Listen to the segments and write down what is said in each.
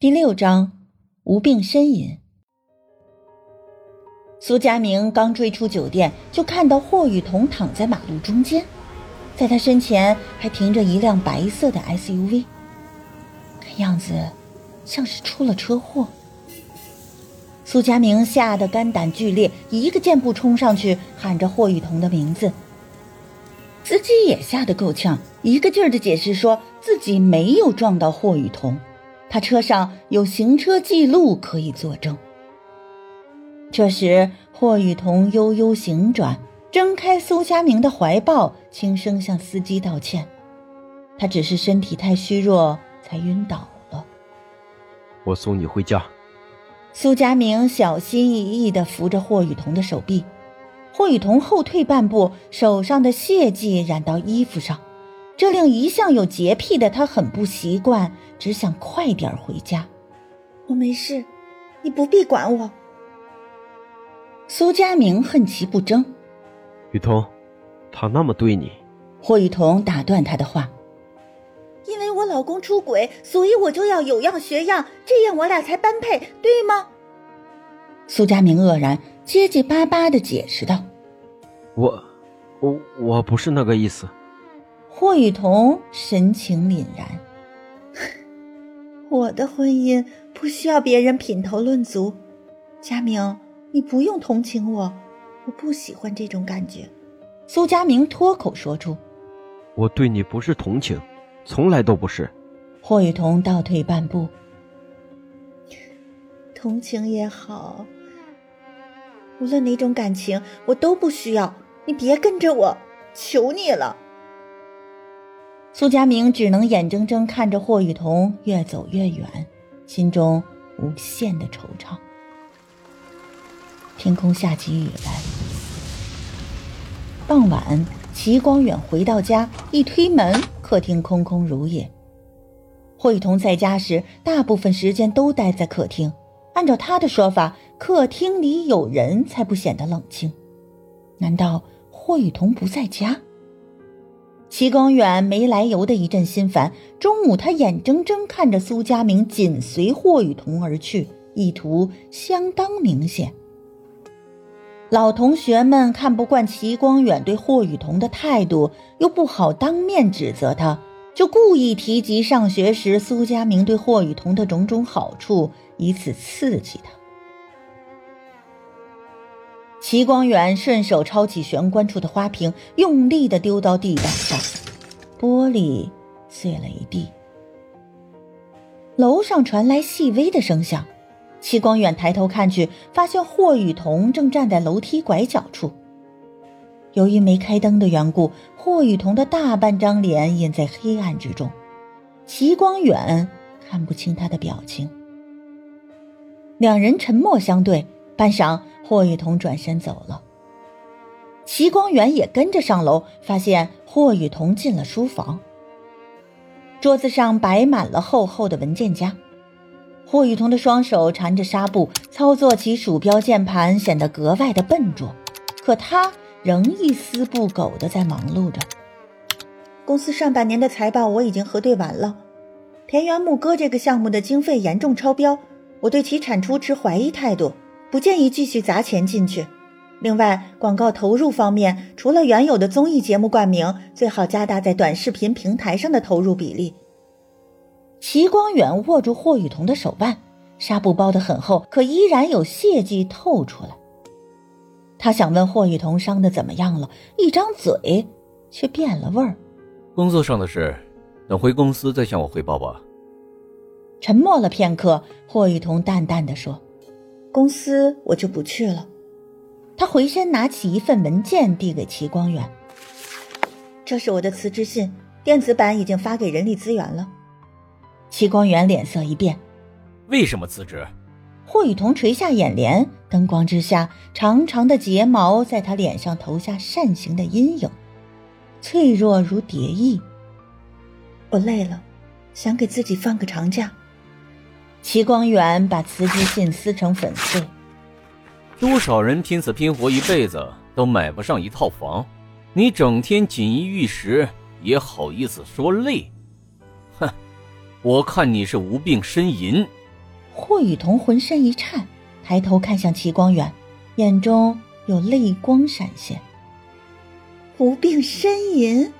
第六章，无病呻吟。苏佳明刚追出酒店，就看到霍雨桐躺在马路中间，在他身前还停着一辆白色的 SUV，看样子像是出了车祸。苏佳明吓得肝胆俱裂，一个箭步冲上去，喊着霍雨桐的名字。司机也吓得够呛，一个劲儿的解释说自己没有撞到霍雨桐。他车上有行车记录可以作证。这时，霍雨桐悠悠行转，挣开苏佳明的怀抱，轻声向司机道歉：“他只是身体太虚弱，才晕倒了。”我送你回家。苏佳明小心翼翼地扶着霍雨桐的手臂，霍雨桐后退半步，手上的血迹染到衣服上。这令一向有洁癖的他很不习惯，只想快点回家。我没事，你不必管我。苏佳明恨其不争。雨桐，他那么对你。霍雨桐打断他的话：“因为我老公出轨，所以我就要有样学样，这样我俩才般配，对吗？”苏佳明愕然，结结巴巴的解释道：“我，我我不是那个意思。”霍雨桐神情凛然。我的婚姻不需要别人品头论足，佳明，你不用同情我，我不喜欢这种感觉。苏佳明脱口说出：“我对你不是同情，从来都不是。”霍雨桐倒退半步：“同情也好，无论哪种感情，我都不需要。你别跟着我，求你了。”苏佳明只能眼睁睁看着霍雨桐越走越远，心中无限的惆怅。天空下起雨来。傍晚，齐光远回到家，一推门，客厅空空如也。霍雨桐在家时，大部分时间都待在客厅。按照他的说法，客厅里有人才不显得冷清。难道霍雨桐不在家？齐光远没来由的一阵心烦。中午，他眼睁睁看着苏佳明紧随霍雨桐而去，意图相当明显。老同学们看不惯齐光远对霍雨桐的态度，又不好当面指责他，就故意提及上学时苏佳明对霍雨桐的种种好处，以此刺激他。齐光远顺手抄起玄关处的花瓶，用力的丢到地板上，玻璃碎了一地。楼上传来细微的声响，齐光远抬头看去，发现霍雨桐正站在楼梯拐角处。由于没开灯的缘故，霍雨桐的大半张脸隐在黑暗之中，齐光远看不清他的表情。两人沉默相对，半晌。霍雨桐转身走了，齐光远也跟着上楼，发现霍雨桐进了书房。桌子上摆满了厚厚的文件夹，霍雨桐的双手缠着纱布，操作起鼠标键盘显得格外的笨拙，可他仍一丝不苟的在忙碌着。公司上半年的财报我已经核对完了，田园牧歌这个项目的经费严重超标，我对其产出持怀疑态度。不建议继续砸钱进去。另外，广告投入方面，除了原有的综艺节目冠名，最好加大在短视频平台上的投入比例。齐光远握住霍雨桐的手腕，纱布包得很厚，可依然有血迹透出来。他想问霍雨桐伤的怎么样了，一张嘴却变了味儿。工作上的事，等回公司再向我汇报吧。沉默了片刻，霍雨桐淡淡的说。公司我就不去了。他回身拿起一份文件递给齐光远：“这是我的辞职信，电子版已经发给人力资源了。”齐光远脸色一变：“为什么辞职？”霍雨桐垂下眼帘，灯光之下，长长的睫毛在他脸上投下扇形的阴影，脆弱如蝶翼。我累了，想给自己放个长假。齐光远把辞职信撕成粉碎。多少人拼死拼活一辈子都买不上一套房，你整天锦衣玉食，也好意思说累？哼！我看你是无病呻吟，霍雨桐浑身一颤，抬头看向齐光远，眼中有泪光闪现。无病呻吟。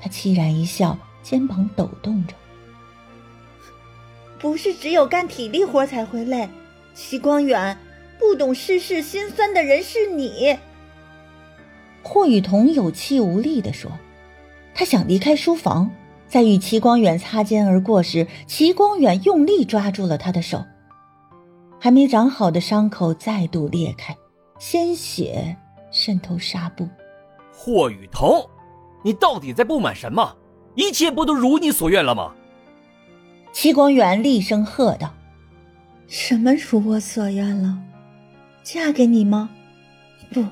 他凄然一笑，肩膀抖动着。不是只有干体力活才会累，齐光远，不懂世事辛酸的人是你。霍雨桐有气无力地说：“他想离开书房，在与齐光远擦肩而过时，齐光远用力抓住了他的手。还没长好的伤口再度裂开，鲜血渗透纱布。霍雨桐，你到底在不满什么？一切不都如你所愿了吗？”齐光远厉声喝道：“什么如我所愿了？嫁给你吗？不，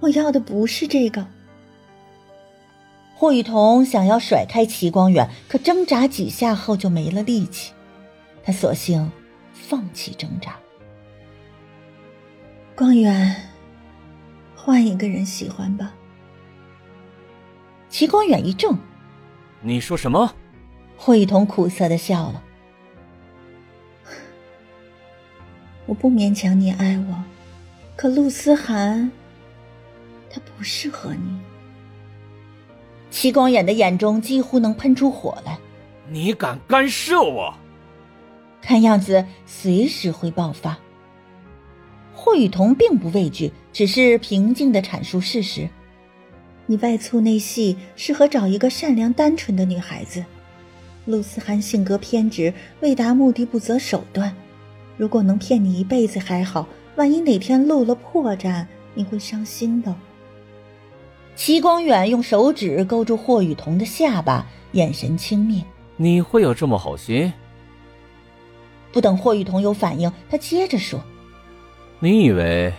我要的不是这个。”霍雨桐想要甩开齐光远，可挣扎几下后就没了力气，他索性放弃挣扎。光远，换一个人喜欢吧。齐光远一怔：“你说什么？”霍雨桐苦涩的笑了：“我不勉强你爱我，可陆思涵，他不适合你。”齐光远的眼中几乎能喷出火来：“你敢干涉我？看样子随时会爆发。”霍雨桐并不畏惧，只是平静的阐述事实：“你外粗内细，适合找一个善良单纯的女孩子。”陆思涵性格偏执，为达目的不择手段。如果能骗你一辈子还好，万一哪天露了破绽，你会伤心的。齐光远用手指勾住霍雨桐的下巴，眼神轻蔑：“你会有这么好心？”不等霍雨桐有反应，他接着说：“你以为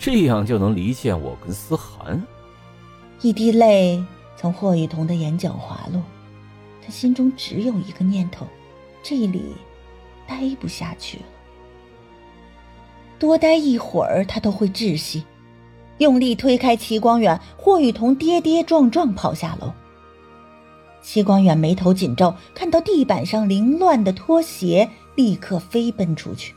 这样就能离间我跟思涵？”一滴泪从霍雨桐的眼角滑落。心中只有一个念头：这里待不下去了。多待一会儿，他都会窒息。用力推开齐光远，霍雨桐跌跌撞撞跑下楼。齐光远眉头紧皱，看到地板上凌乱的拖鞋，立刻飞奔出去。